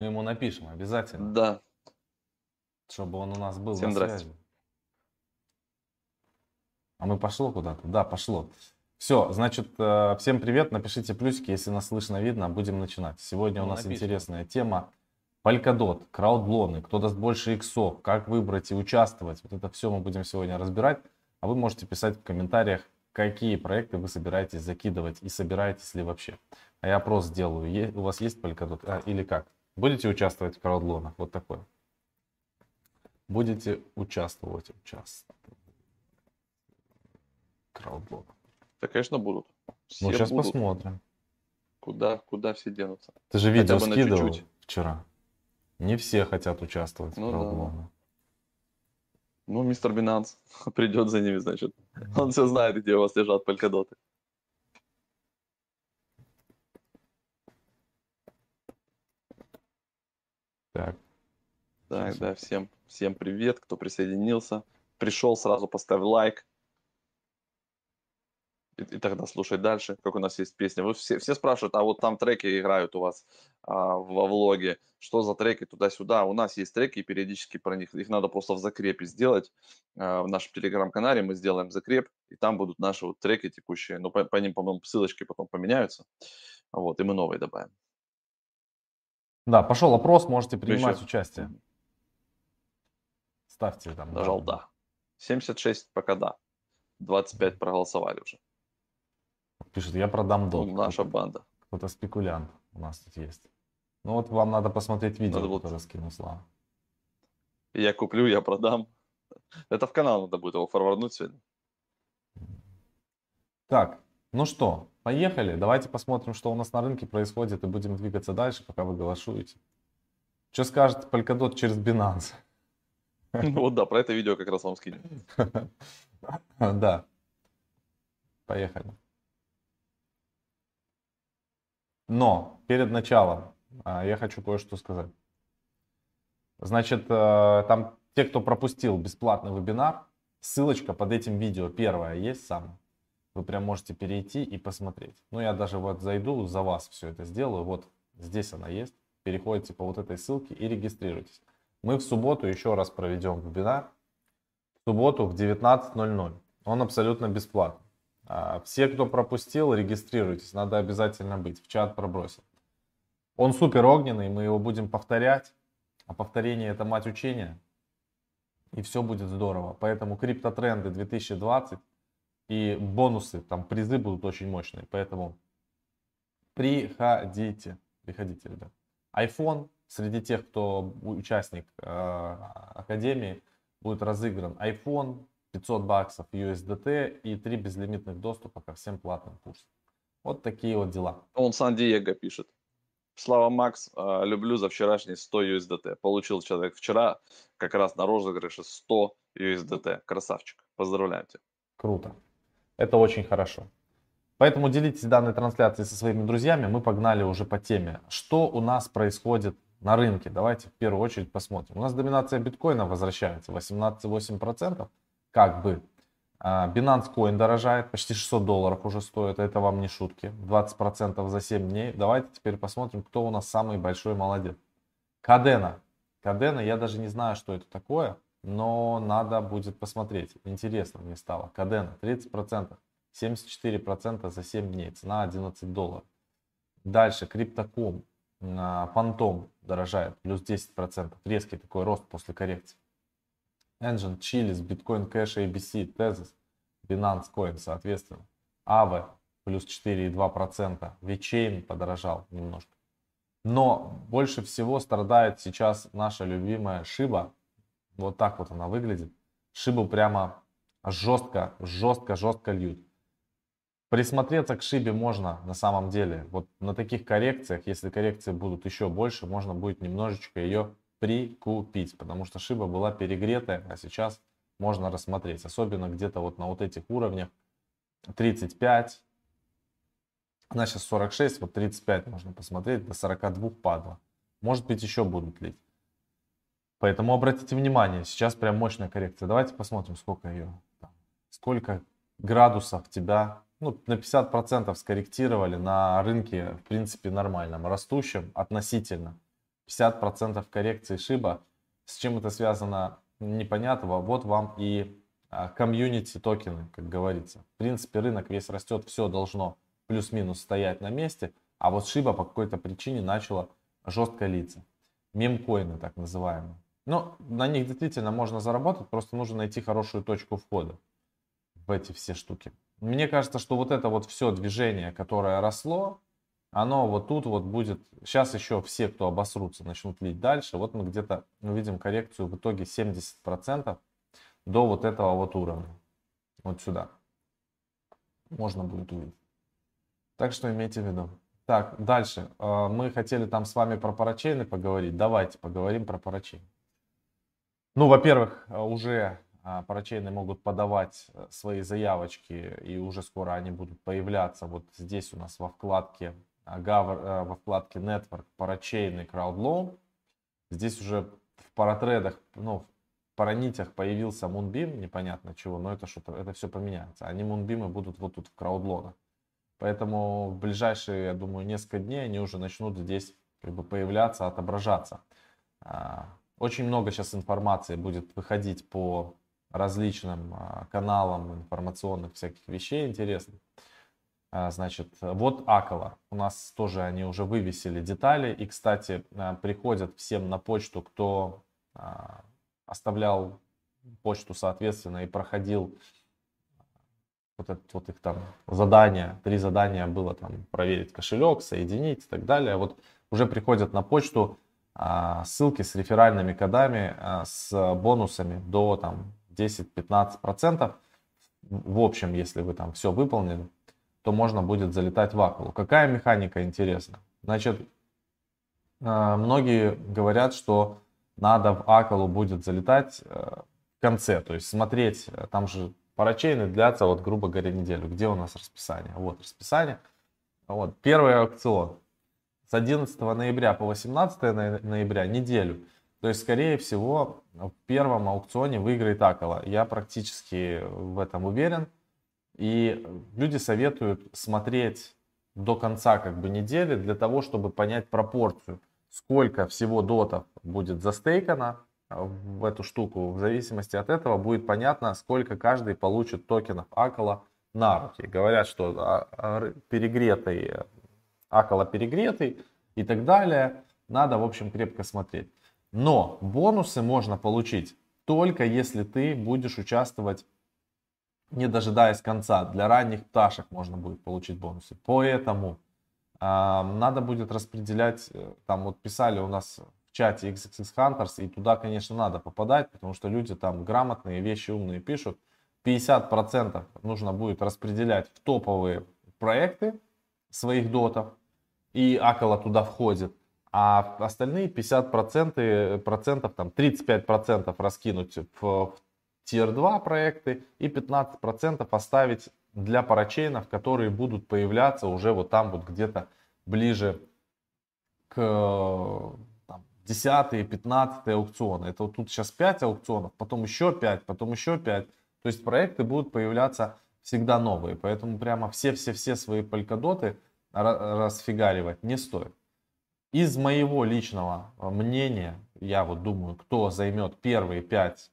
Мы ему напишем обязательно, Да. чтобы он у нас был Всем на здрасте. связи. А мы пошло куда-то? Да, пошло. Все, значит, э, всем привет. Напишите плюсики, если нас слышно, видно. Будем начинать. Сегодня у Ну, нас напишем. интересная тема. Polkadot, краудлоны, кто даст больше иксов, как выбрать и участвовать. Вот это все мы будем сегодня разбирать. А вы можете писать в комментариях, какие проекты вы собираетесь закидывать и собираетесь ли вообще. А я опрос сделаю. У вас есть Polkadot а, или как? Будете участвовать в краудлонах? Вот такое. Будете участвовать. Участвовать. Краудлон. Да, конечно, будут. Все Ну, сейчас будут. посмотрим. Куда, куда все денутся. Ты же Хотя видео на скидывал чуть-чуть. вчера. Не все хотят участвовать Ну в да. краудлонах. Ну, мистер Бинанс придет за ними, значит. Он все знает, где у вас лежат полькадоты. Так, Так, Сейчас. да, всем, всем привет, кто присоединился. Пришел, сразу поставь лайк. И, и тогда слушай дальше, как у нас есть песня. Вы все, все спрашивают, а вот там треки играют у вас а, во влоге. Что за треки туда-сюда? У нас есть треки, и периодически про них. Их надо просто в закрепе сделать. А, в нашем телеграм-канале мы сделаем закреп, и там будут наши вот треки текущие. Ну, по, по ним, по-моему, ссылочки потом поменяются. Вот, и мы новые добавим. Да, пошел опрос, можете принимать еще- участие. Ставьте там. Нажал да. 76 пока да. 25 проголосовали уже. Пишут, я продам дот. Ну, наша Кто-то- банда. Кто-то спекулянт у нас тут есть. Ну вот вам надо посмотреть видео, Надо вот- которое скинул Слава. Я куплю, я продам. Это в канал надо будет его форварднуть сегодня. Так, ну что, поехали. Давайте посмотрим, что у нас на рынке происходит, и будем двигаться дальше, пока вы голосуете. Что скажете Polkadot через Binance? Вот да, про это видео как раз вам скинем. Да. Поехали. Но перед началом а, я хочу кое-что сказать. Значит, э, там те, кто пропустил бесплатный вебинар, ссылочка под этим видео первая есть сам. Вы прям можете перейти и посмотреть. Ну, я даже вот зайду, за вас все это сделаю. Вот здесь она есть. Переходите по вот этой ссылке и регистрируйтесь. Мы в субботу еще раз проведем вебинар. В субботу в 19.00. Он абсолютно бесплатный. А, Все, кто пропустил, регистрируйтесь. Надо обязательно быть. В чат пробросил. Он супер огненный, мы его будем повторять. А повторение это мать учения. И все будет здорово. Поэтому криптотренды 2020 и бонусы, там призы будут очень мощные. Поэтому приходите. Приходите, ребят. iPhone среди тех, кто участник э, Академии, будет разыгран iPhone, 500 баксов USDT и 3 безлимитных доступа ко всем платным курсам. Вот такие вот дела. Он Сан-Диего пишет. Слава Макс, а, люблю за вчерашний 100 USDT. Получил человек вчера как раз на розыгрыше 100 USDT. Красавчик. Поздравляем тебя. Круто. Это очень хорошо. Поэтому делитесь данной трансляцией со своими друзьями. Мы погнали уже по теме. Что у нас происходит на рынке? Давайте в первую очередь посмотрим. У нас доминация биткоина возвращается 18,8%. Как бы. А, Binance Coin дорожает, почти 600 долларов уже стоит, это вам не шутки. 20% за 7 дней. Давайте теперь посмотрим, кто у нас самый большой молодец. Кадена. Кадена, я даже не знаю, что это такое, но надо будет посмотреть. Интересно мне стало. Кадена 30%, 74% за 7 дней, цена 11 долларов. Дальше Криптоком, Фантом дорожает, плюс 10%. Резкий такой рост после коррекции. Engine, Chili's, Bitcoin Cash, ABC, Tezos, Binance Coin, соответственно. Aave плюс 4,2%. VeChain подорожал немножко. Но больше всего страдает сейчас наша любимая Шиба. Вот так вот она выглядит. Шибу прямо жестко, жестко, жестко льют. Присмотреться к Шибе можно на самом деле. Вот на таких коррекциях, если коррекции будут еще больше, можно будет немножечко ее прикупить. Потому что Шиба была перегретая, а сейчас можно рассмотреть. Особенно где-то вот на вот этих уровнях 35. Она сейчас 46, вот 35 можно посмотреть, до 42 падла. Может быть еще будут лить. Поэтому обратите внимание, сейчас прям мощная коррекция. Давайте посмотрим, сколько ее. Сколько градусов тебя ну, на 50% скорректировали на рынке, в принципе, нормальном, растущем относительно. 50% коррекции Шиба. С чем это связано, непонятно. Вот вам и а, комьюнити токены, как говорится. В принципе, рынок весь растет, все должно плюс-минус стоять на месте, а вот Шиба по какой-то причине начала жестко литься. Мемкоины так называемые. Но на них действительно можно заработать, просто нужно найти хорошую точку входа в эти все штуки. Мне кажется, что вот это вот все движение, которое росло, оно вот тут вот будет, сейчас еще все, кто обосрутся, начнут лить дальше. Вот мы где-то увидим коррекцию в итоге 70% до вот этого вот уровня. Вот сюда. Можно будет увидеть. Так что имейте в виду. Так, дальше. А, мы хотели там с вами про парачейны поговорить. Давайте поговорим про парачейн. Ну, во-первых, уже а, парачейны могут подавать э, свои заявочки, и уже скоро они будут появляться вот здесь у нас во вкладке Govern, во вкладке Network, парачейн и CrowdLoan. Здесь уже в паратредах, ну, в паранитях появился Moonbeam, непонятно чего, но это что-то, это все поменяется. Они Moonbeam будут вот тут в CrowdLoan. Поэтому в ближайшие, я думаю, несколько дней они уже начнут здесь как бы появляться, отображаться. Очень много сейчас информации будет выходить по различным а, каналам информационных всяких вещей интересных. А, значит, вот Акола. У нас тоже они уже вывесили детали. И, кстати, а, приходят всем на почту, кто оставлял почту, соответственно, и проходил вот, это, вот их там задания, три задания было там проверить кошелек, соединить и так далее. Вот уже приходят на почту ссылки с реферальными кодами, с бонусами до там 10-15%. В общем, если вы там все выполнили, то можно будет залетать в Акулу. Какая механика интересна? Значит, э, многие говорят, что надо в Акулу будет залетать э, в конце, то есть смотреть, э, там же парачейны длятся, вот грубо говоря, неделю. Где у нас расписание? Вот расписание. Вот, первый аукцион с 11 ноября по 18 ноября, неделю. То есть, скорее всего, в первом аукционе выиграет Акола. Я практически в этом уверен. И люди советуют смотреть до конца как бы недели для того, чтобы понять пропорцию, сколько всего дотов будет застейкано в эту штуку. В зависимости от этого будет понятно, сколько каждый получит токенов Акола на руки. Говорят, что а, а, перегретый, Акола перегретый и так далее. Надо, в общем, крепко смотреть. Но бонусы можно получить только если ты будешь участвовать не дожидаясь конца. Для ранних пташек можно будет получить бонусы. Поэтому э, надо будет распределять, э, там вот писали у нас в чате XXX Hunters, и туда, конечно, надо попадать, потому что люди там грамотные, вещи умные пишут. 50% нужно будет распределять в топовые проекты своих дотов, и Акала туда входит. А остальные 50%, процентов, там 35% раскинуть в, в Tier 2 проекты и 15% оставить для парачейнов, которые будут появляться уже вот там вот где-то ближе к там, 10-15 аукционы. Это вот тут сейчас 5 аукционов, потом еще 5, потом еще 5. То есть проекты будут появляться всегда новые. Поэтому прямо все-все-все свои полькодоты расфигаривать не стоит. Из моего личного мнения, я вот думаю, кто займет первые 5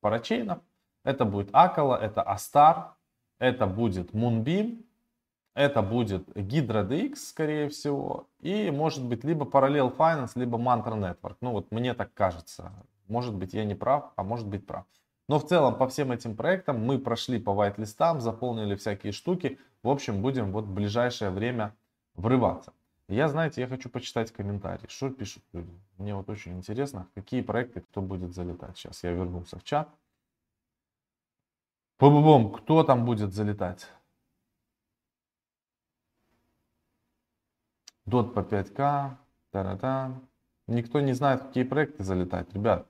парачейнов. Это будет Акала, это Астар, это будет Moonbeam, это будет Hydra DX, скорее всего, и может быть либо Parallel Finance, либо Mantra Network. Ну вот мне так кажется. Может быть я не прав, а может быть прав. Но в целом по всем этим проектам мы прошли по white-листам, заполнили всякие штуки. В общем, будем вот в ближайшее время врываться. Я, знаете, я хочу почитать комментарии, что пишут люди. Мне вот очень интересно, какие проекты кто будет залетать. Сейчас я вернулся в чат. Бум-бум, кто там будет залетать? Дот по 5К. Та-та-та. Никто не знает, какие проекты залетать, ребят.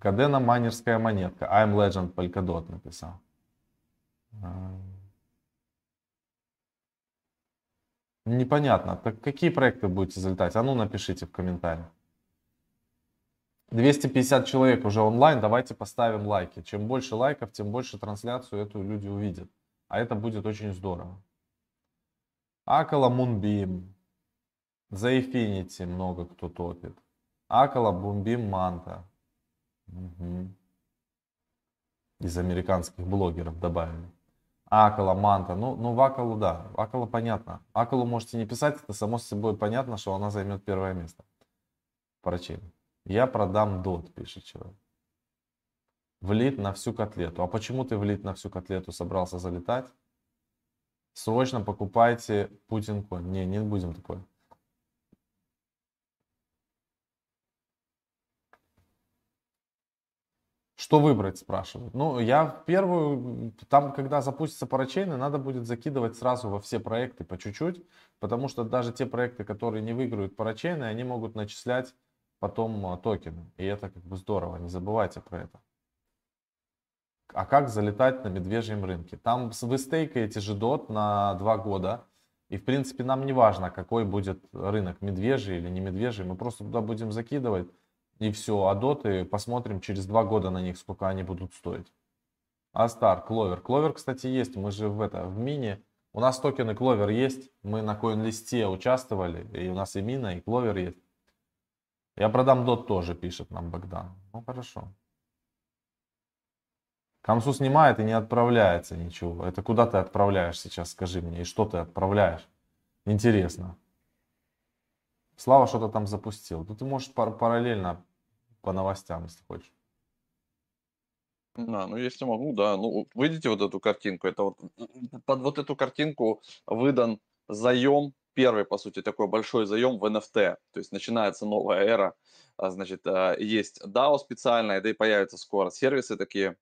Кадена майнерская монетка. I'm Legend Polkadot написал. Непонятно. Так какие проекты будете залетать? А ну напишите в комментариях. 250 человек уже онлайн, давайте поставим лайки. Чем больше лайков, тем больше трансляцию эту люди увидят. А это будет очень здорово. Акала Мунбим. За Infinity много кто топит. Акала, Бумбим, Манта. Угу. Из американских блогеров добавили. Акала, Манта. Ну, ну в Акалу, да. Акала понятно. Акалу можете не писать, это само собой понятно, что она займет первое место. Парачин. Я продам дот, пишет человек. Влит на всю котлету. А почему ты влит на всю котлету собрался залетать? Срочно покупайте Путин конь. Не, не будем такое. Что выбрать, спрашивают. Ну, я первую, там, когда запустится парачейны, надо будет закидывать сразу во все проекты по чуть-чуть, потому что даже те проекты, которые не выиграют парачейны, они могут начислять потом а, токены. И это как бы здорово, не забывайте про это. А как залетать на медвежьем рынке? Там вы стейкаете же дот на два года. И в принципе нам не важно, какой будет рынок, медвежий или не медвежий. Мы просто туда будем закидывать и все. А доты посмотрим через два года на них, сколько они будут стоить. Астар, Кловер. Кловер, кстати, есть. Мы же в это, в мини. У нас токены Кловер есть. Мы на коин-листе участвовали. И у нас и мина, и Кловер есть. Я продам дот тоже, пишет нам Богдан. Ну хорошо. Камсу снимает и не отправляется ничего. Это куда ты отправляешь сейчас, скажи мне, и что ты отправляешь? Интересно. Слава что-то там запустил. Тут ты можешь пар- параллельно по новостям, если хочешь. Да, ну если могу, да. Ну, видите вот эту картинку? Это вот под вот эту картинку выдан заем, первый, по сути, такой большой заем в NFT. То есть начинается новая эра. А, значит, а, есть DAO специальная, да и появятся скоро сервисы такие,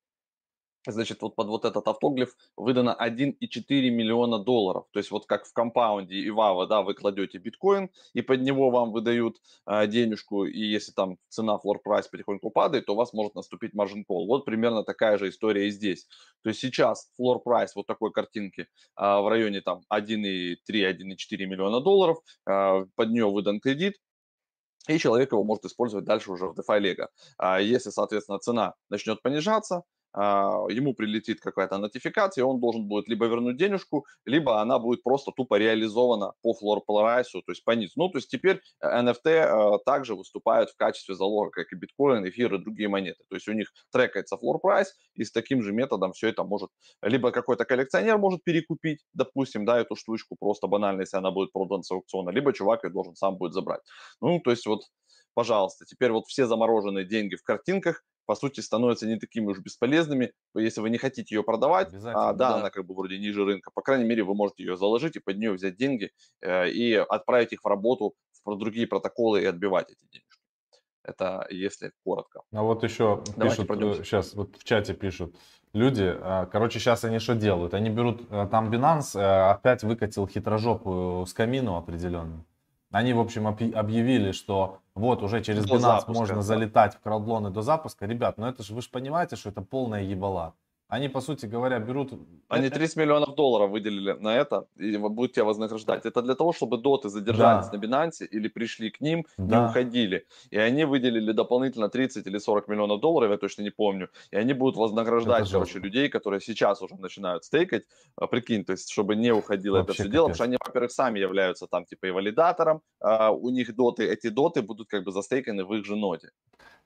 значит, вот под вот этот автоглиф выдано 1,4 миллиона долларов. То есть вот как в компаунде и Вава, да, вы кладете биткоин, и под него вам выдают э, денежку, и если там цена floor price потихоньку падает, то у вас может наступить margin call. Вот примерно такая же история и здесь. То есть сейчас floor price вот такой картинки э, в районе там 1,3-1,4 миллиона долларов, э, под нее выдан кредит, и человек его может использовать дальше уже в DeFi Lego. Если, соответственно, цена начнет понижаться, ему прилетит какая-то нотификация, он должен будет либо вернуть денежку, либо она будет просто тупо реализована по price, то есть по низу. Ну, то есть теперь NFT э, также выступают в качестве залога, как и биткоин, эфир и другие монеты. То есть у них трекается price, и с таким же методом все это может, либо какой-то коллекционер может перекупить, допустим, да, эту штучку просто банально, если она будет продана с аукциона, либо чувак ее должен сам будет забрать. Ну, то есть вот пожалуйста, теперь вот все замороженные деньги в картинках по сути, становятся не такими уж бесполезными. Если вы не хотите ее продавать, а, да, да, она как бы вроде ниже рынка, по крайней мере, вы можете ее заложить и под нее взять деньги э, и отправить их в работу в другие протоколы и отбивать эти денежки. Это если коротко. А вот еще Давайте пишут, сейчас э, вот в чате пишут люди, э, короче, сейчас они что делают? Они берут, э, там Binance опять выкатил хитрожопую скамину определенную. Они, в общем, объявили, что вот уже через до Binance запуска, можно да. залетать в краудлоны до запуска. Ребят, ну это же вы же понимаете, что это полная ебала. Они, по сути говоря, берут... Они 30 миллионов долларов выделили на это, и будут тебя вознаграждать. Это для того, чтобы доты задержались да. на Binance или пришли к ним, да. не уходили. И они выделили дополнительно 30 или 40 миллионов долларов, я точно не помню. И они будут вознаграждать, короче, людей, которые сейчас уже начинают стейкать. А, прикинь, то есть, чтобы не уходило Вообще это все капец. дело, потому что они, во-первых, сами являются там типа и валидатором, а у них доты, эти доты будут как бы застейканы в их же ноде.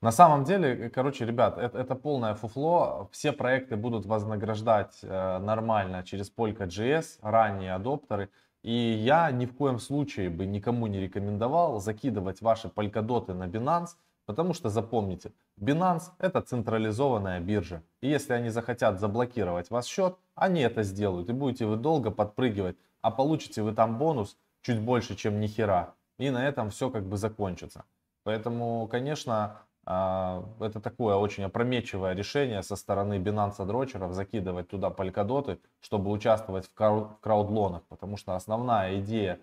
На самом деле, короче, ребят, это, это полное фуфло. Все проекты будут вознаграждать э, нормально через Polka.js, ранние адоптеры. И я ни в коем случае бы никому не рекомендовал закидывать ваши полькодоты на Binance, потому что запомните, Binance это централизованная биржа. И если они захотят заблокировать ваш счет, они это сделают. И будете вы долго подпрыгивать, а получите вы там бонус чуть больше, чем ни хера. И на этом все как бы закончится. Поэтому, конечно, это такое очень опрометчивое решение со стороны Binance дрочеров закидывать туда полькодоты, чтобы участвовать в краудлонах, потому что основная идея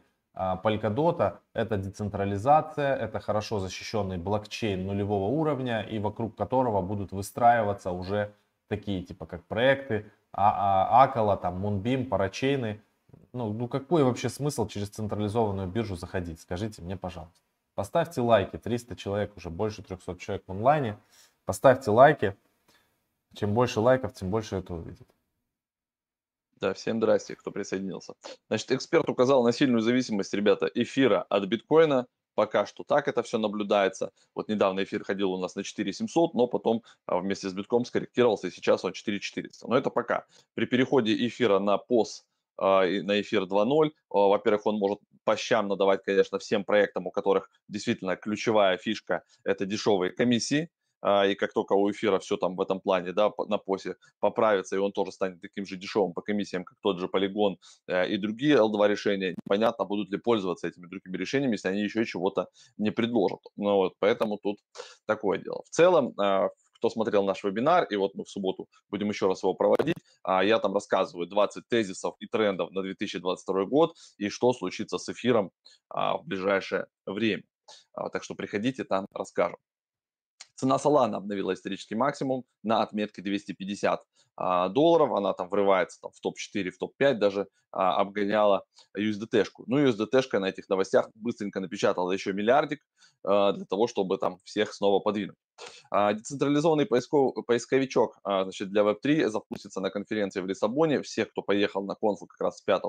полькодота это децентрализация, это хорошо защищенный блокчейн нулевого уровня и вокруг которого будут выстраиваться уже такие типа как проекты Акала, там Moonbeam, парачейны. Ну, ну какой вообще смысл через централизованную биржу заходить? Скажите мне, пожалуйста. Поставьте лайки, 300 человек, уже больше 300 человек в онлайне. Поставьте лайки. Чем больше лайков, тем больше это увидит. Да, всем здрасте, кто присоединился. Значит, эксперт указал на сильную зависимость, ребята, эфира от биткоина. Пока что так это все наблюдается. Вот недавно эфир ходил у нас на 4700, но потом а, вместе с битком скорректировался, и сейчас он 4400. Но это пока. При переходе эфира на POS на эфир 2.0. Во-первых, он может по щам надавать, конечно, всем проектам, у которых действительно ключевая фишка – это дешевые комиссии. А, и как только у эфира все там в этом плане, да, на посе поправится, и он тоже станет таким же дешевым по комиссиям, как тот же Polygon э, и другие L2 решения, непонятно, будут ли пользоваться этими другими решениями, если они еще чего-то не предложат. Ну вот, поэтому тут такое дело. В целом, а, кто смотрел наш вебинар, и вот мы в субботу будем еще раз его проводить, а, я там рассказываю 20 тезисов и трендов на 2022 год и что случится с эфиром в ближайшее время. Так что приходите, там расскажем. Цена Solana обновила исторический максимум на отметке 250 а, долларов. Она там врывается там, в топ-4, в топ-5 даже а, обгоняла USDT-шку. Ну, USDT-шка на этих новостях быстренько напечатала еще миллиардик а, для того, чтобы там всех снова подвинуть. А, децентрализованный поисков, поисковичок а, значит, для Web3 запустится на конференции в Лиссабоне. Всех, кто поехал на конфу как раз с 5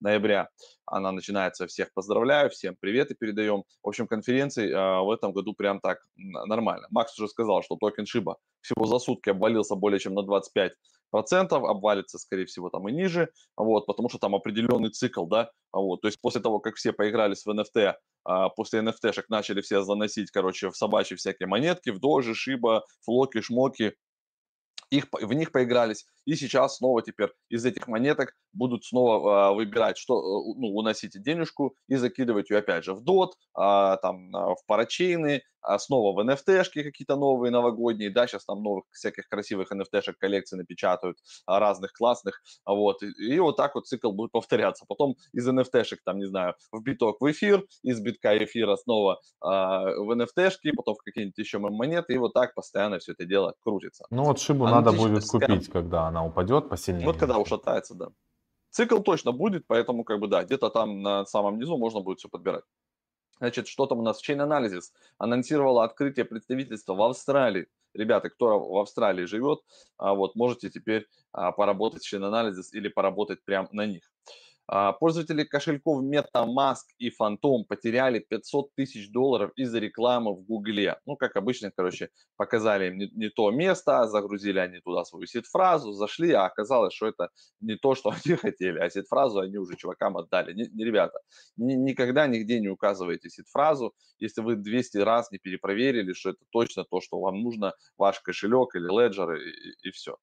ноября, она начинается. Всех поздравляю, всем привет и передаем. В общем, конференции а, в этом году прям так нормально. Макс уже сказал, что токен Шиба всего за сутки обвалился более чем на 25 процентов, обвалится, скорее всего, там и ниже, вот, потому что там определенный цикл, да, вот, то есть после того, как все поигрались в NFT, а, после NFT-шек начали все заносить, короче, в собачьи всякие монетки, в дожи, шиба, флоки, шмоки, их, в них поигрались, и сейчас снова теперь из этих монеток будут снова а, выбирать, что, э, ну, уносите денежку и закидывать ее опять же в DOT, а, там, а, в парачейны, снова в NFT-шки какие-то новые новогодние, да, сейчас там новых всяких красивых NFT-шек коллекций напечатают, разных классных, вот, и, и вот так вот цикл будет повторяться. Потом из NFT-шек, там, не знаю, в биток в эфир, из битка эфира снова а, в NFT-шки, потом в какие-нибудь еще монеты, и вот так постоянно все это дело крутится. Ну вот шибу надо будет купить, когда она упадет посильнее. Вот когда ушатается, да. Цикл точно будет, поэтому как бы да, где-то там на самом низу можно будет все подбирать. Значит, что там у нас? Chain Analysis анонсировала открытие представительства в Австралии. Ребята, кто в Австралии живет, а, вот можете теперь а, поработать в Chain Analysis или поработать прямо на них. А, пользователи кошельков MetaMask и Phantom потеряли 500 тысяч долларов из-за рекламы в Гугле. Ну, как обычно, короче, показали им не, не то место, загрузили они туда свою сид-фразу, зашли, а оказалось, что это не то, что они хотели, а сид-фразу они уже чувакам отдали. Не, не ребята, ни, никогда нигде не указывайте сид-фразу, если вы 200 раз не перепроверили, что это точно то, что вам нужно, ваш кошелек или Ledger и, и, и все.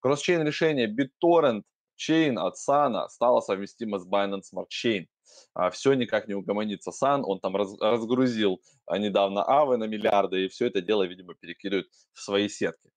Кросс-чейн решение BitTorrent – Chain от Сана стала совместима с Binance Smart Chain. А, все никак не угомонится Сан, он там раз, разгрузил а, недавно Авы на миллиарды, и все это дело, видимо, перекидывает в свои сетки.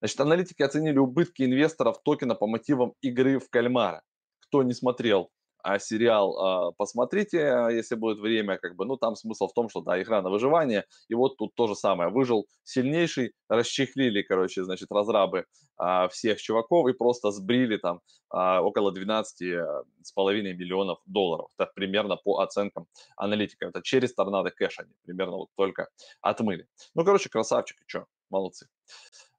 Значит, аналитики оценили убытки инвесторов токена по мотивам игры в кальмара. Кто не смотрел а сериал а, посмотрите, а, если будет время, как бы, ну, там смысл в том, что, да, игра на выживание, и вот тут то же самое, выжил сильнейший, расчехлили, короче, значит, разрабы а, всех чуваков и просто сбрили там а, около 12 с половиной миллионов долларов, это примерно по оценкам аналитиков, это через торнадо кэш они примерно вот только отмыли. Ну, короче, красавчики, что, молодцы.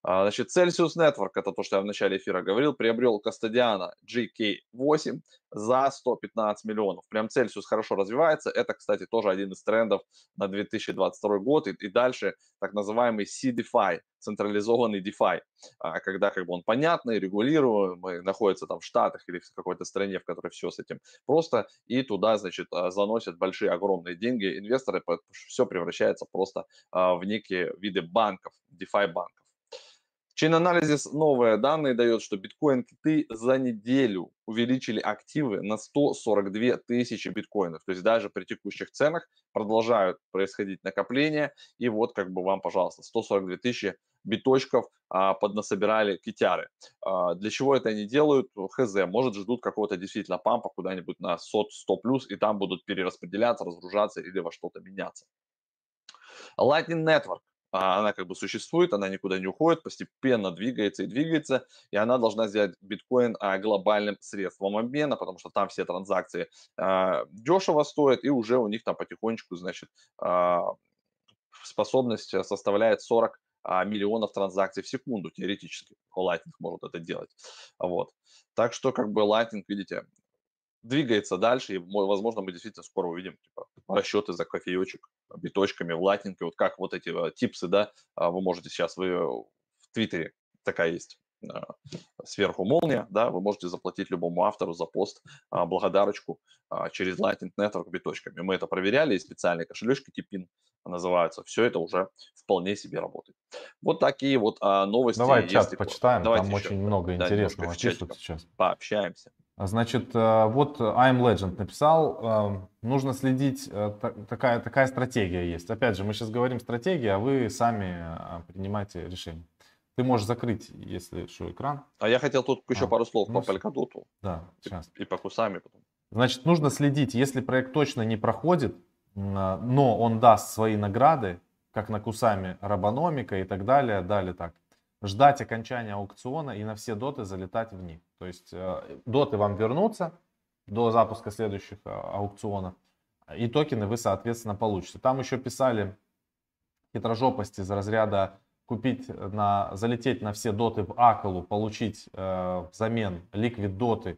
А, значит, Celsius Network, это то, что я в начале эфира говорил, приобрел Кастадиана GK8 за 115 миллионов. Прям Celsius хорошо развивается. Это, кстати, тоже один из трендов на 2022 год и, и дальше так называемый CDFI, централизованный DeFi, а, когда как бы он понятный, регулируемый, находится там в Штатах или в какой-то стране, в которой все с этим просто, и туда, значит, а, заносят большие, огромные деньги инвесторы, все превращается просто в некие виды банков, DeFi банков. Chain Analysis новые данные дает, что биткоин киты за неделю увеличили активы на 142 тысячи биткоинов. То есть даже при текущих ценах продолжают происходить накопления. И вот как бы вам, пожалуйста, 142 тысячи биточков а, поднасобирали китяры. А, для чего это они делают? Хз. Может ждут какого-то действительно пампа куда-нибудь на 100, 100 плюс, и там будут перераспределяться, разгружаться или во что-то меняться. Lightning Network а, она как бы существует, она никуда не уходит, постепенно двигается и двигается, и она должна сделать биткоин а, глобальным средством обмена, потому что там все транзакции а, дешево стоят, и уже у них там потихонечку, значит, способность составляет 40 а, миллионов транзакций в секунду теоретически. Lightning может это делать. Вот. Так что как бы Lightning, видите, двигается дальше, и, возможно, мы действительно скоро увидим типа, расчеты за кофеечек биточками в и вот как вот эти а, типсы, да, а, вы можете сейчас, вы в Твиттере такая есть сверху молния, да, вы можете заплатить любому автору за пост а, благодарочку а, через Lightning Network биточками. Мы это проверяли, и специальные кошелечки Типин называются. Все это уже вполне себе работает. Вот такие вот а, новости. Давай чат почитаем, Давайте там очень много да, интересного пишут сейчас. Пообщаемся. Значит, э, вот I'm Legend написал, э, нужно следить, э, такая, такая стратегия есть. Опять же, мы сейчас говорим стратегия, а вы сами принимаете решение. Ты можешь закрыть, если что, экран. А я хотел тут еще а, пару слов ну, по Polkadot. Да, сейчас. И, и по кусами потом. Значит, нужно следить, если проект точно не проходит, но он даст свои награды, как на Кусами Робономика и так далее, далее так. Ждать окончания аукциона и на все доты залетать в них. То есть э, доты вам вернутся до запуска следующих э, аукционов, и токены вы, соответственно, получите. Там еще писали хитрожопости из разряда купить на, залететь на все доты в Акалу, получить э, взамен ликвид доты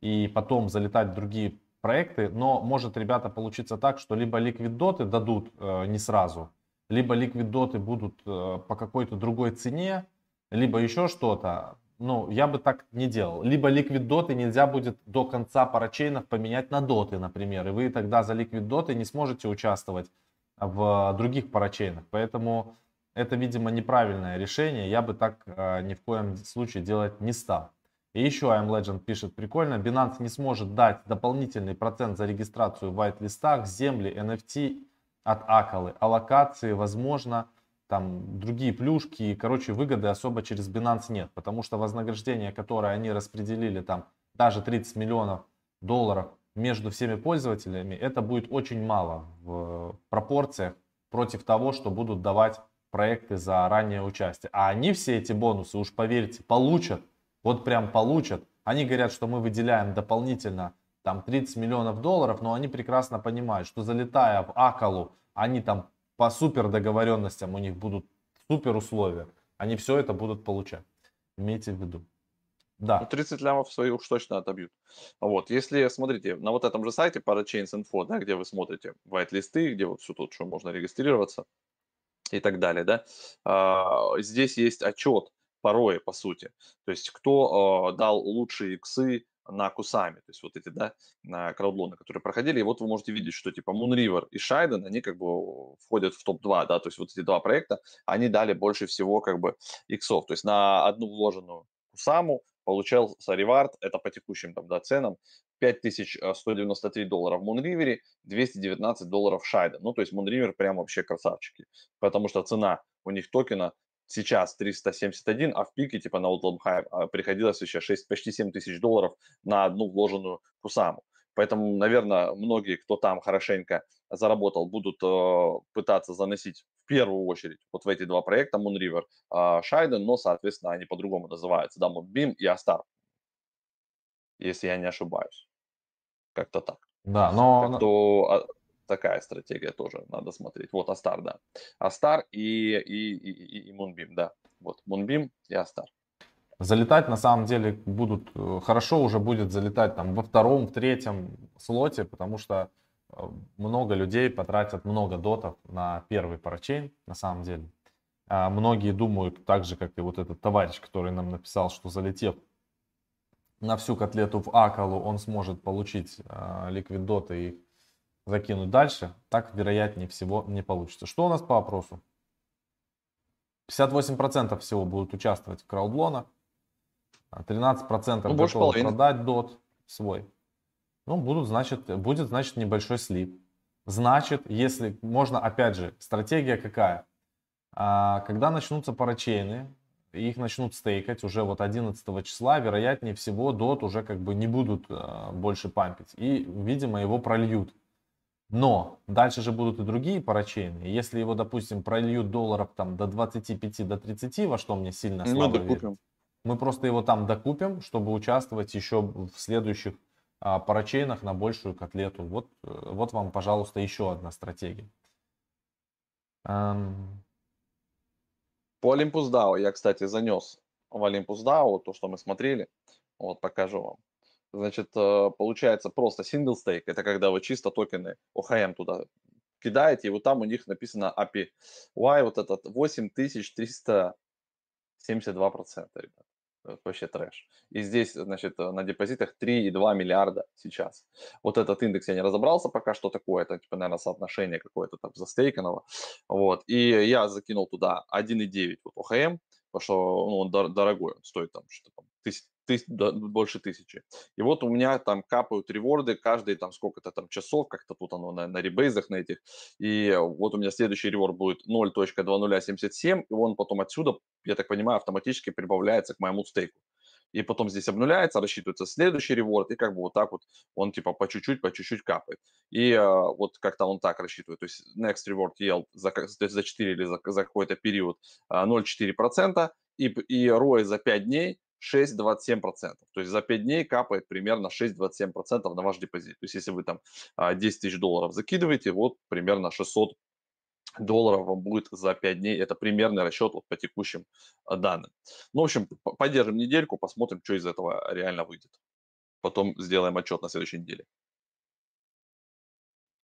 и потом залетать в другие проекты, но может, ребята, получиться так, что либо ликвид доты дадут э, не сразу, либо ликвид доты будут э, по какой-то другой цене, либо еще что-то. Ну, я бы так не делал. Либо ликвид доты нельзя будет до конца парачейнов поменять на доты, например, и вы тогда за ликвид доты не сможете участвовать в других парачейнах. Поэтому это, видимо, неправильное решение. Я бы так э, ни в коем случае делать не стал. И еще I'm Legend пишет прикольно. Binance не сможет дать дополнительный процент за регистрацию в white-листах, земли, NFT от Акалы. Аллокации, возможно, там другие плюшки. Короче, выгоды особо через Binance нет. Потому что вознаграждение, которое они распределили, там даже 30 миллионов долларов между всеми пользователями, это будет очень мало в пропорциях против того, что будут давать проекты за раннее участие. А они все эти бонусы, уж поверьте, получат. Вот прям получат. Они говорят, что мы выделяем дополнительно там 30 миллионов долларов, но они прекрасно понимают, что залетая в Акалу, они там по супер договоренностям, у них будут супер условия. Они все это будут получать. Имейте в виду. Да. Ну, 30 лямов свои уж точно отобьют. Вот, если, смотрите, на вот этом же сайте Parachains Info, да, где вы смотрите white-листы, где вот все тут, что можно регистрироваться, и так далее, да, а, здесь есть отчет порой, по сути, то есть кто а, дал лучшие иксы на Кусами, то есть вот эти, да, на краудлоны, которые проходили, и вот вы можете видеть, что типа Moonriver и Шайден, они как бы входят в топ-2, да, то есть вот эти два проекта, они дали больше всего как бы иксов, то есть на одну вложенную Кусаму получался ревард, это по текущим там, да, ценам, 5193 доллара в Moonriver, 219 долларов Шайда. Ну, то есть Moonriver прям вообще красавчики, потому что цена у них токена сейчас 371, а в пике, типа на Outland High, приходилось еще 6, почти 7 тысяч долларов на одну вложенную кусаму. Поэтому, наверное, многие, кто там хорошенько заработал, будут э, пытаться заносить в первую очередь вот в эти два проекта Moonriver, э, Шайден, но, соответственно, они по-другому называются, да, Moonbeam и Astar, если я не ошибаюсь. Как-то так. Да, но... То а, такая стратегия тоже надо смотреть. Вот Астар, да. Астар и, и, и, и Moonbeam, да. Вот Moonbeam и Астар. Залетать на самом деле будут э, хорошо, уже будет залетать там во втором, в третьем слоте, потому что э, много людей потратят много дотов на первый парачейн, на самом деле. А многие думают так же, как и вот этот товарищ, который нам написал, что залетев на всю котлету в Акалу, он сможет получить э, ликвид доты и закинуть дальше. Так, вероятнее всего, не получится. Что у нас по опросу? 58% всего будут участвовать в краудлонах. 13% ну, готовы половины. продать дот свой. Ну, будут, значит, будет, значит, небольшой слип. Значит, если можно, опять же, стратегия какая? А, когда начнутся парачейны, их начнут стейкать уже вот 11 числа, вероятнее всего, дот уже как бы не будут а, больше пампить. И, видимо, его прольют. Но дальше же будут и другие парачейны. Если его, допустим, прольют долларов там до 25, до 30, во что мне сильно ну, слабо верить, мы просто его там докупим, чтобы участвовать еще в следующих а, парачейнах на большую котлету. Вот, э, вот вам, пожалуйста, еще одна стратегия. По Olympus DAO я, кстати, занес в Olympus DAO то, что мы смотрели. Вот, покажу вам. Значит, э, получается просто single stake. Это когда вы чисто токены OHM туда кидаете, и вот там у них написано API. Y вот этот 8372 процента, ребят. Вообще трэш. И здесь, значит, на депозитах 3,2 миллиарда сейчас. Вот этот индекс я не разобрался пока, что такое. Это, типа, наверное, соотношение какое-то там застейканного. Вот. И я закинул туда 1,9 вот ОХМ, потому что ну, он дорогой, он стоит там что-то там тысяч, тысяч, больше тысячи. И вот у меня там капают реворды каждые там сколько-то там часов, как-то тут оно на, на ребейзах на этих. И вот у меня следующий реворд будет 0.2077, и он потом отсюда, я так понимаю, автоматически прибавляется к моему стейку. И потом здесь обнуляется, рассчитывается следующий реворд, и как бы вот так вот он типа по чуть-чуть, по чуть-чуть капает. И э, вот как-то он так рассчитывает. То есть next reward yield за, то есть за 4 или за, за какой-то период э, 0,4%, и, и ROI за 5 дней 6,27%. То есть за 5 дней капает примерно 6,27% на ваш депозит. То есть если вы там 10 а, тысяч долларов закидываете, вот примерно 600 долларов вам будет за 5 дней. Это примерный расчет вот по текущим а, данным. Ну, в общем, поддержим недельку, посмотрим, что из этого реально выйдет. Потом сделаем отчет на следующей неделе.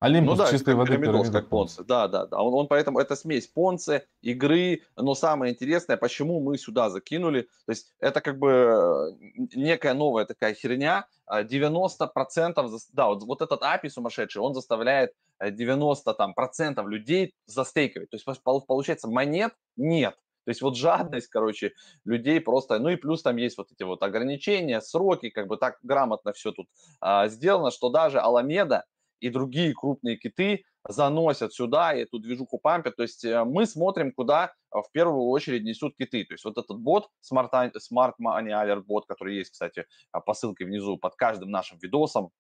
Олимпус ну, да, чистой воды пирамидос, как Понце. Да, да, да. Он, он поэтому это смесь Понце, игры. Но самое интересное, почему мы сюда закинули. То есть это как бы э, некая новая такая херня. 90% а да, вот, вот этот API сумасшедший, он заставляет 90 э, там, процентов людей застейковать. То есть получается монет нет. То есть вот жадность, короче, людей просто, ну и плюс там есть вот эти вот ограничения, сроки, как бы так грамотно все тут а, сделано, что даже Аламеда, и другие крупные киты заносят сюда и эту движуху пампят. То есть э, мы смотрим, куда э, в первую очередь несут киты. То есть вот этот бот, Smart, Smart Money Alert бот, который есть, кстати, э, по ссылке внизу под каждым нашим видосом,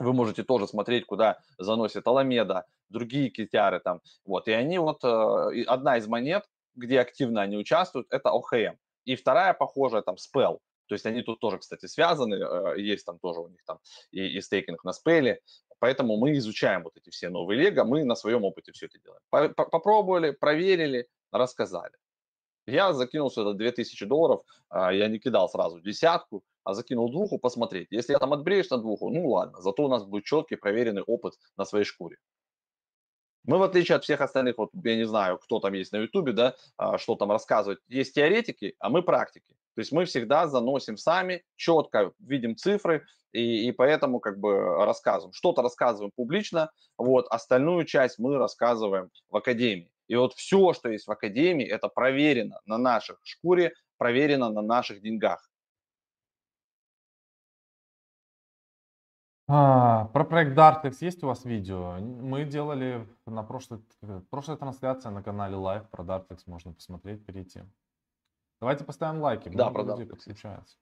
вы можете тоже смотреть, куда заносит Аламеда, другие китяры там. Вот, и они вот, одна из монет, где активно они участвуют, это ОХМ. И вторая похожая, там, Spell. То есть они тут тоже, кстати, связаны, есть там тоже у них там и, и стейкинг на спеле, Поэтому мы изучаем вот эти все новые лего, мы на своем опыте все это делаем. Попробовали, проверили, рассказали. Я закинул сюда 2000 долларов, а, я не кидал сразу десятку, а закинул двуху посмотреть. Если я там отбреюсь на двуху, ну ладно, зато у нас будет четкий проверенный опыт на своей шкуре. Мы, в отличие от всех остальных, вот я не знаю, кто там есть на Ютубе, да, а, что там рассказывать, есть теоретики, а мы практики. То есть мы всегда заносим сами, четко видим цифры, и, и поэтому как бы рассказываем. Что-то рассказываем публично, вот, остальную часть мы рассказываем в академии. И вот все, что есть в академии, это проверено на наших шкуре, проверено на наших деньгах. А, про проект Dartex есть у вас видео? Мы делали на прошлой, прошлой трансляции на канале Live про Dartex, можно посмотреть, перейти. Давайте поставим лайки, много да, людей подключается.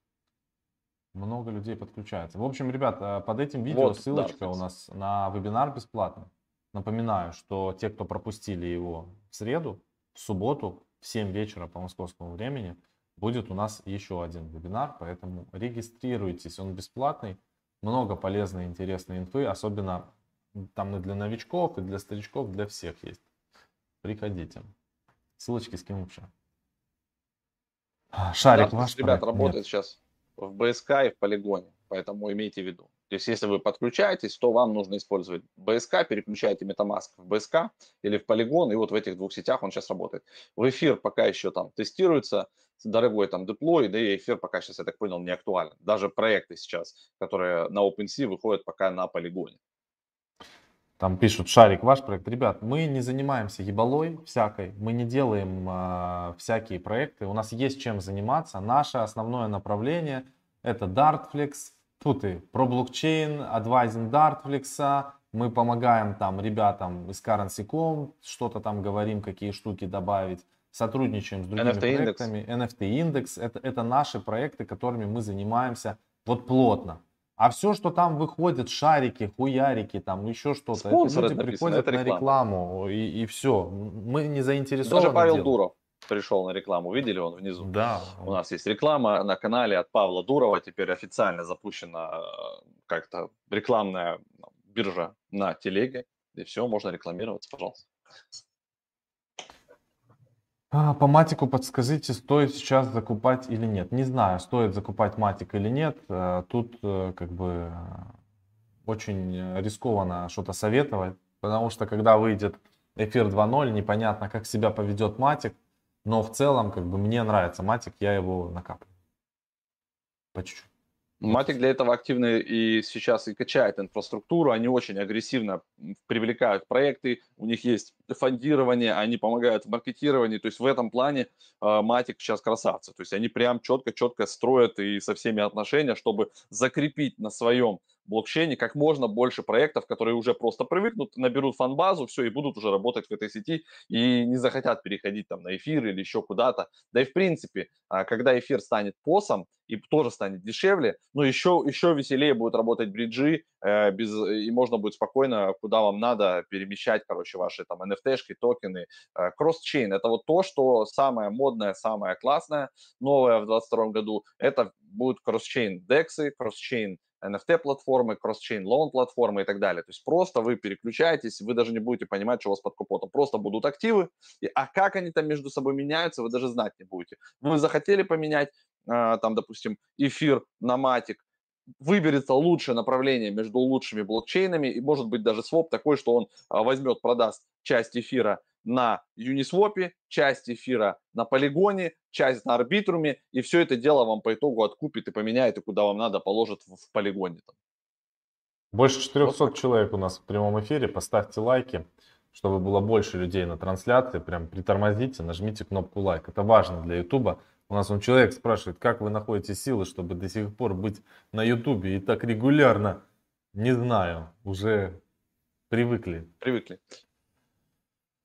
Много людей подключается. В общем, ребят, э, под этим видео вот, ссылочка да, у нас на вебинар бесплатный. Напоминаю, что те, кто пропустили его в среду, в субботу в 7 вечера по московскому времени, будет у нас еще один вебинар, поэтому регистрируйтесь, он бесплатный, много полезной, интересной инфы, особенно там и для новичков, и для старичков, для всех есть. Приходите. Ссылочки скину в чат. Шарик да, ваш. Ребят, работает Нет. сейчас в БСК и в полигоне, поэтому имейте в виду. То есть, если вы подключаетесь, то вам нужно использовать БСК, переключаете MetaMask в БСК или в полигон, и вот в этих двух сетях он сейчас работает. В эфир пока еще там тестируется, дорогой там деплой, да и эфир пока сейчас, я так понял, не актуален. Даже проекты сейчас, которые на OpenSea выходят пока на полигоне. Там пишут, шарик ваш проект. Ребят, мы не занимаемся ебалой всякой, мы не делаем э, всякие проекты. У нас есть чем заниматься. Наше основное направление это Dartflex. Тут и про блокчейн, адвайзинг Dartflex. Мы помогаем там ребятам из Currency.com, что-то там говорим, какие штуки добавить. Сотрудничаем с другими NFT проектами. NFT индекс. Это, это наши проекты, которыми мы занимаемся вот плотно. А все, что там выходит, шарики, хуярики, там еще что-то, это люди приходят это на рекламу и, и все. Мы не заинтересованы. Даже Павел делом. Дуров пришел на рекламу, видели он внизу? Да. У нас есть реклама на канале от Павла Дурова, теперь официально запущена э, как-то рекламная биржа на телеге, и все, можно рекламироваться, пожалуйста. А, По матику подскажите, стоит сейчас закупать или нет? Не знаю, стоит закупать матик или нет. Э, Тут э, как бы э, очень рискованно что-то советовать, потому что когда выйдет эфир 2.0, непонятно, как себя поведет матик, но в целом как бы мне нравится матик, я его накапливаю. По чуть-чуть. Матик для этого активно и сейчас и качает инфраструктуру, они очень агрессивно привлекают проекты, у них есть фондирование, они помогают в маркетировании, то есть в этом плане Матик сейчас красавцы, то есть они прям четко-четко строят и со всеми отношения, чтобы закрепить на своем блокчейне как можно больше проектов, которые уже просто привыкнут, наберут фан-базу, все, и будут уже работать в этой сети, и не захотят переходить там на эфир или еще куда-то. Да и в принципе, а, когда эфир станет посом, и тоже станет дешевле, но еще, еще веселее будет работать бриджи, э, без, и можно будет спокойно, куда вам надо, перемещать, короче, ваши там NFT-шки, токены. Э, кросс-чейн – это вот то, что самое модное, самое классное, новое в 2022 году, это будут кросс-чейн DEX, кросс-чейн NFT-платформы, кросс-чейн лоун-платформы и так далее. То есть просто вы переключаетесь, вы даже не будете понимать, что у вас под капотом. Просто будут активы, и, а как они там между собой меняются, вы даже знать не будете. Вы захотели поменять, э, там, допустим, эфир на матик, выберется лучшее направление между лучшими блокчейнами, и может быть даже своп такой, что он а, возьмет, продаст часть эфира на Uniswap, часть эфира на полигоне, часть на арбитруме, и все это дело вам по итогу откупит и поменяет, и куда вам надо положит в, в полигоне. Там. Больше 400 вот человек у нас в прямом эфире, поставьте лайки, чтобы было больше людей на трансляции, прям притормозите, нажмите кнопку лайк, это важно для ютуба. У нас он человек спрашивает, как вы находите силы, чтобы до сих пор быть на ютубе и так регулярно? Не знаю, уже привыкли. Привыкли.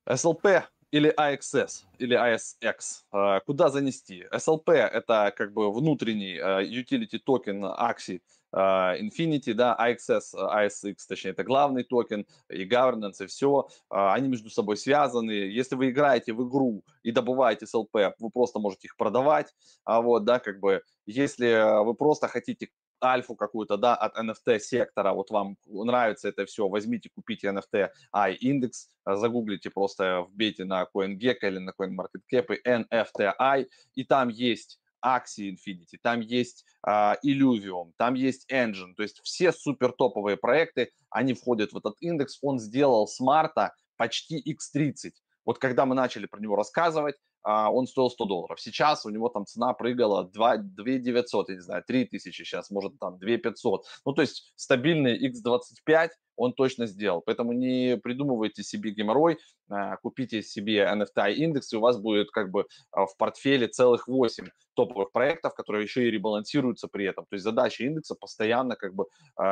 SLP или AXS, или ASX. А, куда занести? SLP – это как бы внутренний а, utility токен Axie Infinity, да, AXS, ASX, точнее, это главный токен, и governance, и все. Они между собой связаны. Если вы играете в игру и добываете SLP, вы просто можете их продавать. А вот, да, как бы, если вы просто хотите альфу какую-то, да, от NFT сектора, вот вам нравится это все, возьмите, купите NFT I индекс, загуглите просто, вбейте на CoinGecko или на CoinMarketCap NFTI, и там есть Axie Infinity, там есть uh, Illuvium, там есть Engine, то есть все супер топовые проекты, они входят в этот индекс, он сделал с марта почти X30. Вот когда мы начали про него рассказывать, он стоил 100 долларов. Сейчас у него там цена прыгала 2, 2 900, я не знаю, 3 тысячи сейчас, может там 2 500. Ну, то есть стабильный X25 он точно сделал. Поэтому не придумывайте себе геморрой, а, купите себе NFTI индекс, и у вас будет как бы а, в портфеле целых 8 топовых проектов, которые еще и ребалансируются при этом. То есть задача индекса постоянно как бы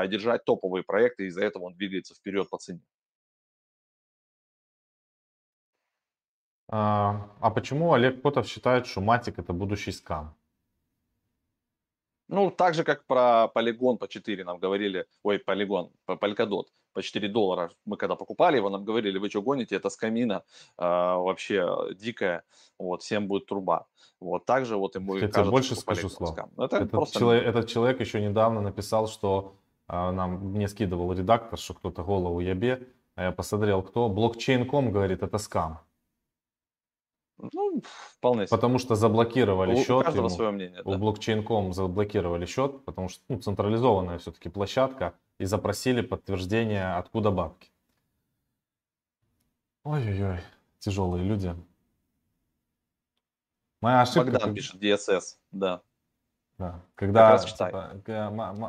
держать топовые проекты, и из-за этого он двигается вперед по цене. А, а почему Олег Котов считает, что Матик это будущий скам? Ну, так же, как про полигон по 4 нам говорили, ой, полигон, по Polkadot по 4 доллара. Мы когда покупали его, нам говорили, вы что гоните, это скамина э, вообще дикая, вот, всем будет труба. Вот, также вот ему Я кажется, больше скажу слов. Это этот, просто... человек, этот человек еще недавно написал, что э, нам мне скидывал редактор, что кто-то голову ебе, а я посмотрел, кто. Блокчейн.ком говорит, это скам. Ну, вполне себе. Потому что заблокировали у, счет. У каждого ему, свое мнение. У да. блокчейн.com заблокировали счет, потому что ну, централизованная все-таки площадка и запросили подтверждение, откуда бабки. Ой-ой-ой, тяжелые люди. Моя ошибка... Богдан пишет DSS, да. Да. Когда, типа,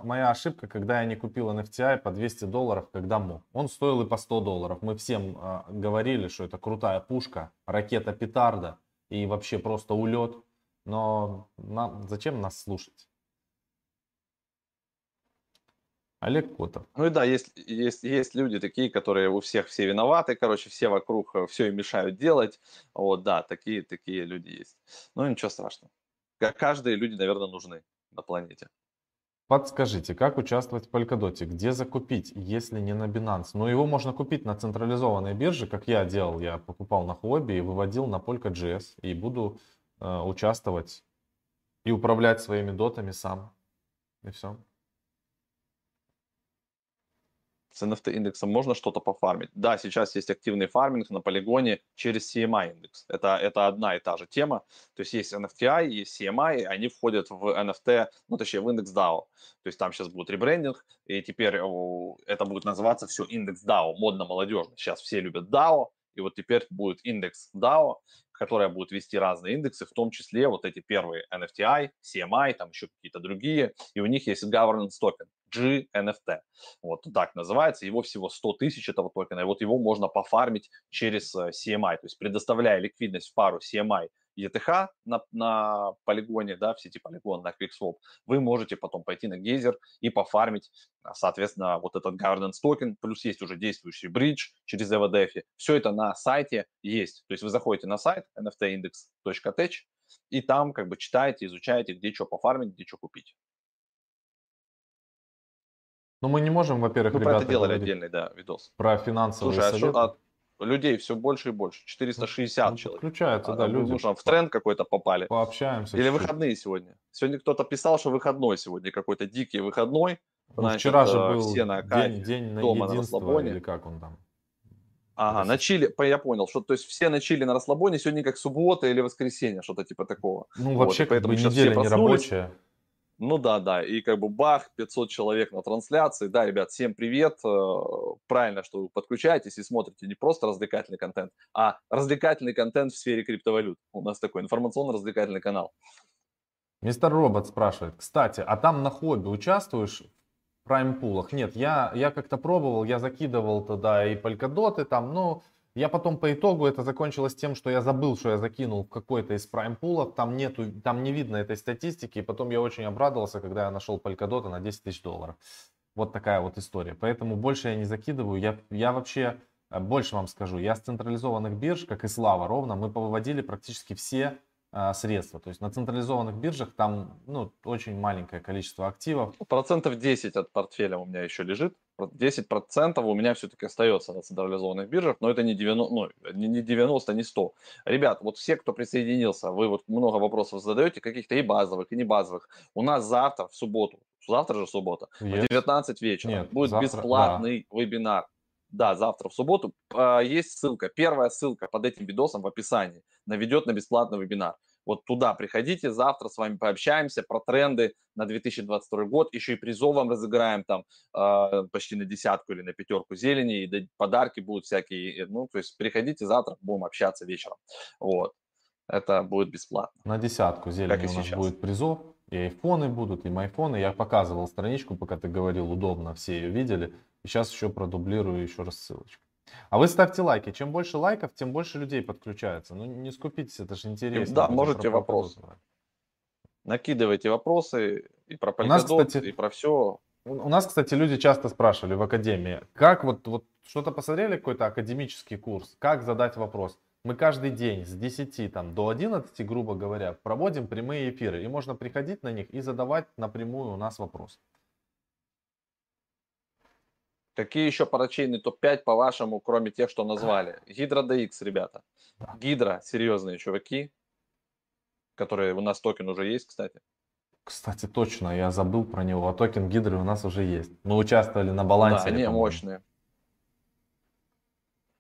моя ошибка, когда я не купил NFTI по 200 долларов, когда мог. Он стоил и по 100 долларов. Мы всем э, говорили, что это крутая пушка, ракета петарда и вообще просто улет. Но нам, зачем нас слушать? Олег Котов. Ну и да, есть, есть, есть люди такие, которые у всех все виноваты, короче, все вокруг э, все им мешают делать. Вот, да, такие, такие люди есть. Ну ничего страшного как каждые люди, наверное, нужны на планете. Подскажите, как участвовать в Polkadot? Где закупить, если не на Binance? Но его можно купить на централизованной бирже, как я делал. Я покупал на Huobi и выводил на Polka.js. И буду э, участвовать и управлять своими дотами сам. И все. С NFT индексом можно что-то пофармить. Да, сейчас есть активный фарминг на полигоне через CMI индекс. Это, это одна и та же тема. То есть есть NFTI, есть CMI, они входят в NFT, ну точнее в индекс DAO. То есть там сейчас будет ребрендинг, и теперь это будет называться все индекс DAO, модно-молодежно. Сейчас все любят DAO, и вот теперь будет индекс DAO, которая будет вести разные индексы, в том числе вот эти первые NFTI, CMI, там еще какие-то другие, и у них есть governance токен. GNFT. Вот так называется. Его всего 100 тысяч этого токена. И вот его можно пофармить через э, CMI. То есть предоставляя ликвидность в пару CMI ETH на, на полигоне, да, в сети полигон, на QuickSwap, вы можете потом пойти на Гейзер и пофармить, а, соответственно, вот этот governance токен, плюс есть уже действующий бридж через EVDF. Все это на сайте есть. То есть вы заходите на сайт nftindex.tech и там как бы читаете, изучаете, где что пофармить, где что купить. Ну, мы не можем, во-первых, Мы про это делали отдельный, да, видос. Про финансовые Слушай, а советы. А людей все больше и больше. 460 ну, человек. Включаются, а, да, люди. Ну, в тренд какой-то попали. Пообщаемся. Или чуть-чуть. выходные сегодня. Сегодня кто-то писал, что выходной сегодня, какой-то дикий выходной. Ну, Значит, вчера же э, был все на день, день на дома на расслабоне. или как он там? Ага, на Чили, я понял, что то есть все на Чили на расслабоне, сегодня как суббота или воскресенье, что-то типа такого. Ну, вообще, вот, поэтому как бы неделя не рабочая. Ну да, да, и как бы бах, 500 человек на трансляции. Да, ребят, всем привет. Э, правильно, что вы подключаетесь и смотрите не просто развлекательный контент, а развлекательный контент в сфере криптовалют. У нас такой информационно-развлекательный канал. Мистер Робот спрашивает, кстати, а там на хобби участвуешь в прайм-пулах? Нет, я, я как-то пробовал, я закидывал туда и полькодоты там, но я потом по итогу это закончилось тем, что я забыл, что я закинул какой-то из прайм-пулов, там нету, там не видно этой статистики, и потом я очень обрадовался, когда я нашел Polkadot на 10 тысяч долларов. Вот такая вот история. Поэтому больше я не закидываю. Я, я вообще, э, больше вам скажу, я с централизованных бирж, как и Слава ровно, мы повыводили практически все средства. То есть на централизованных биржах там ну, очень маленькое количество активов. Процентов 10 от портфеля у меня еще лежит. 10% у меня все-таки остается на централизованных биржах, но это не 90, ну, не 90, не 100. Ребят, вот все, кто присоединился, вы вот много вопросов задаете, каких-то и базовых, и не базовых. У нас завтра, в субботу, завтра же суббота, yes. в 19 вечера Нет, будет завтра, бесплатный да. вебинар. Да, завтра в субботу. А, есть ссылка. Первая ссылка под этим видосом в описании наведет на бесплатный вебинар. Вот туда приходите, завтра с вами пообщаемся про тренды на 2022 год. Еще и призов вам разыграем там э, почти на десятку или на пятерку зелени, и подарки будут всякие. Ну, то есть приходите завтра, будем общаться вечером. Вот. Это будет бесплатно. На десятку зелени как у нас сейчас. будет призов. И айфоны будут, и майфоны. Я показывал страничку, пока ты говорил, удобно, все ее видели. И сейчас еще продублирую еще раз ссылочку. А вы ставьте лайки. Чем больше лайков, тем больше людей подключается. Ну не скупитесь, это же интересно. Да, можете вопросы. Накидывайте вопросы и про полигодот, и про все. У нас, кстати, люди часто спрашивали в академии, как вот, вот что-то посмотрели, какой-то академический курс, как задать вопрос. Мы каждый день с 10 там, до 11, грубо говоря, проводим прямые эфиры. И можно приходить на них и задавать напрямую у нас вопрос. Какие еще парачейны топ-5, по-вашему, кроме тех, что назвали? HydraDX, ребята. Гидра, серьезные чуваки, которые у нас токен уже есть, кстати. Кстати, точно, я забыл про него. А токен Гидры у нас уже есть. Мы участвовали на балансе. Да, они мощные.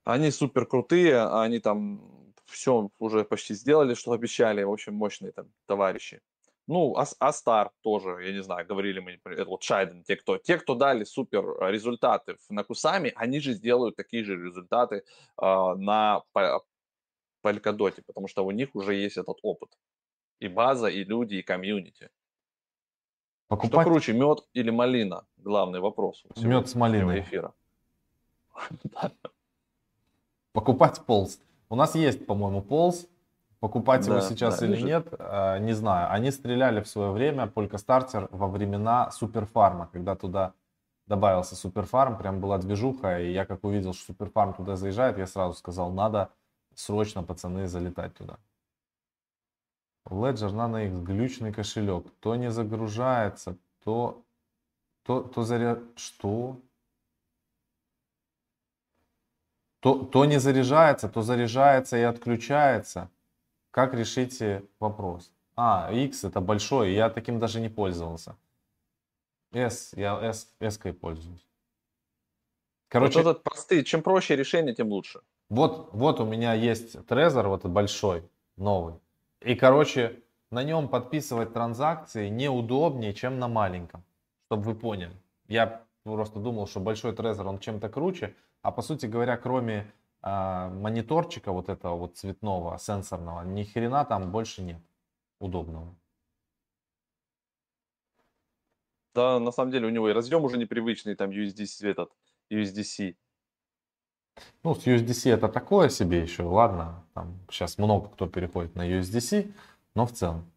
Они супер крутые, они там все уже почти сделали, что обещали. В общем, мощные там товарищи. Ну, Астар тоже, я не знаю, говорили мы, это вот Шайден, те, кто, те, кто дали супер результаты на Кусами, они же сделают такие же результаты э, на Polkadot, потому что у них уже есть этот опыт. И база, и люди, и комьюнити. Покупать... Что круче, мед или малина? Главный вопрос. Мед с малиной. Эфира. Покупать полз. У нас есть, по-моему, полз Покупать да, его сейчас да, или лежит. нет, э, не знаю. Они стреляли в свое время Полька Стартер во времена Суперфарма, когда туда добавился Суперфарм, прям была движуха, и я как увидел, что Суперфарм туда заезжает, я сразу сказал, надо срочно, пацаны, залетать туда. Ledger Nano X, глючный кошелек. То не загружается, то, то, то заряд... Что? То, то не заряжается, то заряжается и отключается. Как решите вопрос? А, X это большой, я таким даже не пользовался. S, я S, S пользуюсь. Короче, вот этот простые, чем проще решение, тем лучше. Вот, вот у меня есть Trezor, вот большой, новый. И, короче, на нем подписывать транзакции неудобнее, чем на маленьком. Чтобы вы поняли. Я просто думал, что большой Trezor, он чем-то круче. А по сути говоря, кроме э, мониторчика вот этого вот цветного, сенсорного, ни хрена там больше нет удобного. Да, на самом деле у него и разъем уже непривычный, там USDC этот, USDC. Ну, с USDC это такое себе еще, ладно, там сейчас много кто переходит на USDC, но в целом.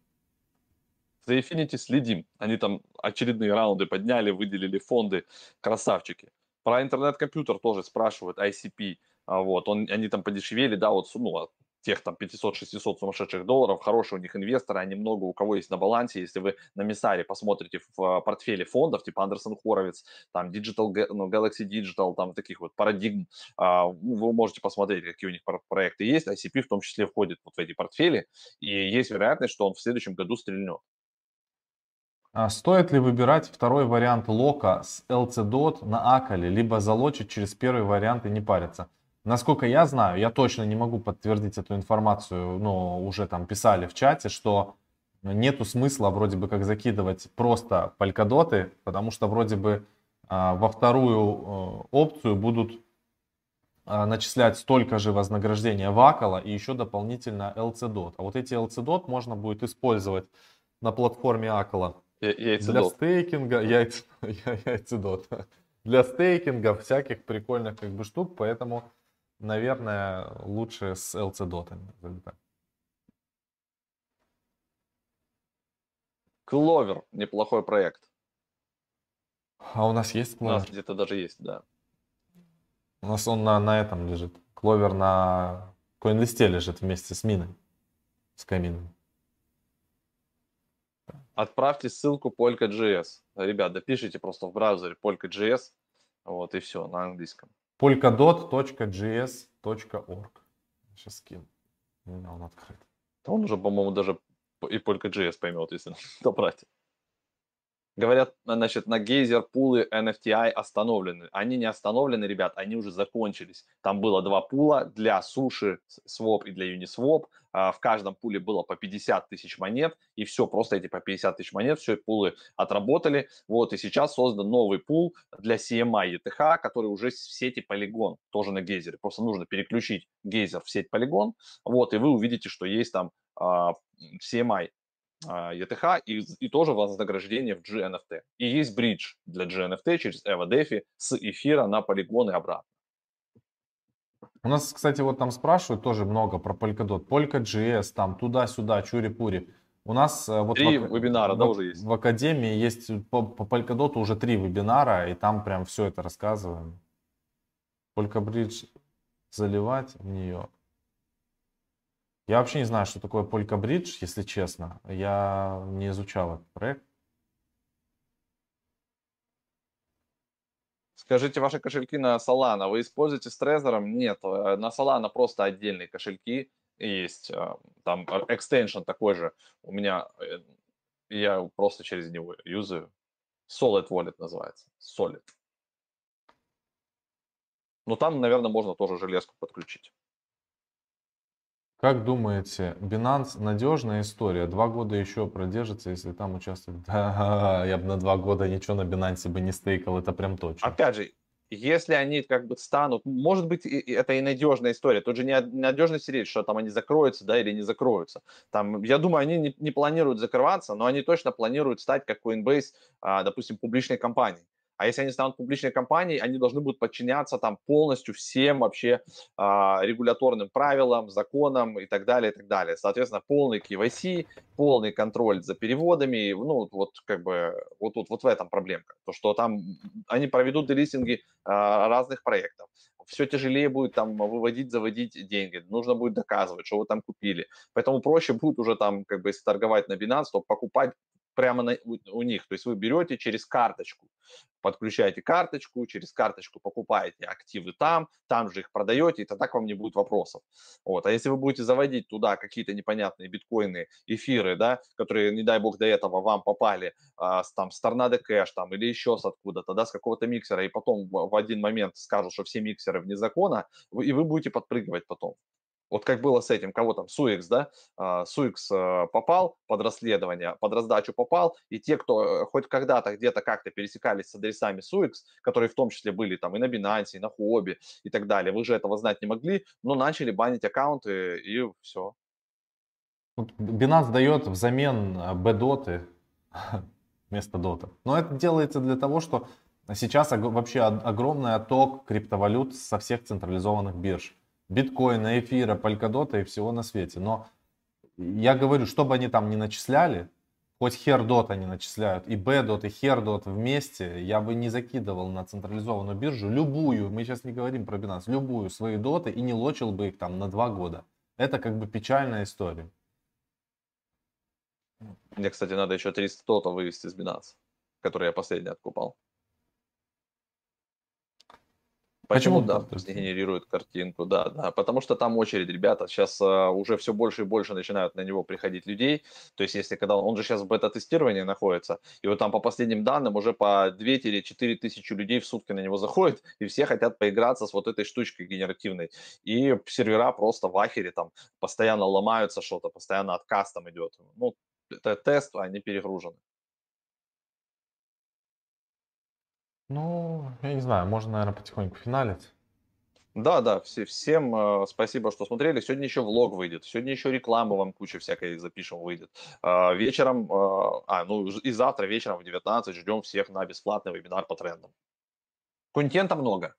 За Infinity следим. Они там очередные раунды подняли, выделили фонды. Красавчики. Про интернет-компьютер тоже спрашивают, ICP. А вот, он, они там подешевели, да, вот, ну, тех там 500-600 сумасшедших долларов, хорошие у них инвесторы, они много у кого есть на балансе. Если вы на Мисаре посмотрите в а, портфеле фондов, типа Андерсон Хоровиц, там Digital, ну, Galaxy Digital, там таких вот парадигм, а, вы можете посмотреть, какие у них проекты есть. ICP в том числе входит вот в эти портфели, и есть вероятность, что он в следующем году стрельнет. А стоит ли выбирать второй вариант лока с LCDOT на Акале, либо залочить через первый вариант и не париться? Насколько я знаю, я точно не могу подтвердить эту информацию, но уже там писали в чате, что нету смысла вроде бы как закидывать просто полькодоты, потому что вроде бы а, во вторую а, опцию будут а, начислять столько же вознаграждения вакала и еще дополнительно LCDOT. А вот эти LCDOT можно будет использовать на платформе Акала для стейкинга, яйц, яйцедот. Для стейкинга всяких прикольных как бы штук, поэтому наверное, лучше с LC-дотами. Кловер, неплохой проект. А у нас есть Кловер? У нас где-то даже есть, да. У нас он на, на этом лежит. Кловер на CoinList лежит вместе с миной. С камином. Отправьте ссылку Polka.js. Ребят, допишите просто в браузере Polka.js. Вот и все, на английском polkadot.js.org. Сейчас скину. Он открыт. Он уже, по-моему, даже и Polka.js поймет, если добрать. Говорят, значит, на гейзер пулы NFTI остановлены. Они не остановлены, ребят, они уже закончились. Там было два пула для суши своп и для Uniswap. А, в каждом пуле было по 50 тысяч монет, и все, просто эти по 50 тысяч монет, все пулы отработали. Вот, и сейчас создан новый пул для CMI ETH, который уже в сети Polygon, тоже на гейзере. Просто нужно переключить гейзер в сеть Polygon, вот, и вы увидите, что есть там а, CMI ETH а, и, и тоже вознаграждение в GNFT. И есть бридж для GNFT через EvoDeFi с эфира на полигон и обратно. У нас, кстати, вот там спрашивают тоже много про Polkadot. Polka.js, там туда-сюда, чури-пури. У нас э, вот три в, вебинара, в, да, уже есть. В Академии есть по, по Polkadot уже три вебинара, и там прям все это рассказываем. Polka заливать в нее. Я вообще не знаю, что такое Polka Bridge, если честно. Я не изучал этот проект. Скажите, ваши кошельки на Solana вы используете с Trezor? Нет, э, на Solana просто отдельные кошельки есть. Э, там extension такой же. У меня, э, я просто через него юзаю. Solid Wallet называется. Solid. Но там, наверное, можно тоже железку подключить. Как думаете, Binance надежная история? Два года еще продержится, если там участвует? Да, я бы на два года ничего на Binance бы не стейкал, это прям точно. Опять же, если они как бы станут, может быть, это и надежная история. Тут же не надежность речь, что там они закроются, да, или не закроются. Там, я думаю, они не, не планируют закрываться, но они точно планируют стать как Coinbase, а, допустим, публичной компанией. А если они станут публичной компанией, они должны будут подчиняться там полностью всем вообще а, регуляторным правилам, законам и так далее, и так далее. Соответственно, полный KYC, полный контроль за переводами, ну, вот как бы вот тут вот в этом проблемка. То, что там они проведут делистинги а, разных проектов, все тяжелее будет там выводить, заводить деньги, нужно будет доказывать, что вы там купили. Поэтому проще будет уже там, как бы, если торговать на Binance, то покупать прямо на, у, у них. То есть вы берете через карточку, подключаете карточку, через карточку покупаете активы там, там же их продаете, и тогда к вам не будет вопросов. Вот. А если вы будете заводить туда какие-то непонятные биткоины, эфиры, да, которые, не дай бог, до этого вам попали а, с, там, с Торнадо Кэш там, или еще с откуда-то, да, с какого-то миксера, и потом в, один момент скажут, что все миксеры вне закона, и вы будете подпрыгивать потом. Вот как было с этим, кого там, Суикс, да, а, Суикс э, попал под расследование, под раздачу попал, и те, кто э, хоть когда-то где-то как-то пересекались с адресами Суикс, которые в том числе были там и на Binance, и на Хобби и так далее, вы же этого знать не могли, но начали банить аккаунты, и все. Binance дает взамен B-доты вместо дота. Но это делается для того, что сейчас вообще огромный отток криптовалют со всех централизованных бирж биткоина, эфира, полькодота и всего на свете. Но я говорю, что бы они там не начисляли, хоть хердот они начисляют, и бдот, и хердот вместе, я бы не закидывал на централизованную биржу любую, мы сейчас не говорим про Binance, любую свои доты и не лочил бы их там на два года. Это как бы печальная история. Мне, кстати, надо еще 300 дота вывести из Binance, который я последний откупал. Почему, Почему да, генерирует картинку, да, да, потому что там очередь, ребята, сейчас uh, уже все больше и больше начинают на него приходить людей, то есть если когда он же сейчас в бета-тестировании находится, и вот там по последним данным уже по 2-4 тысячи людей в сутки на него заходит, и все хотят поиграться с вот этой штучкой генеративной, и сервера просто в ахере там постоянно ломаются что-то, постоянно отказ там идет, ну, это тест, а они перегружены. Ну, я не знаю, можно, наверное, потихоньку финалить. Да, да, все, всем э, спасибо, что смотрели. Сегодня еще влог выйдет, сегодня еще рекламу вам куча всякой запишем выйдет. Э, вечером, э, а, ну и завтра вечером в 19 ждем всех на бесплатный вебинар по трендам. Контента много.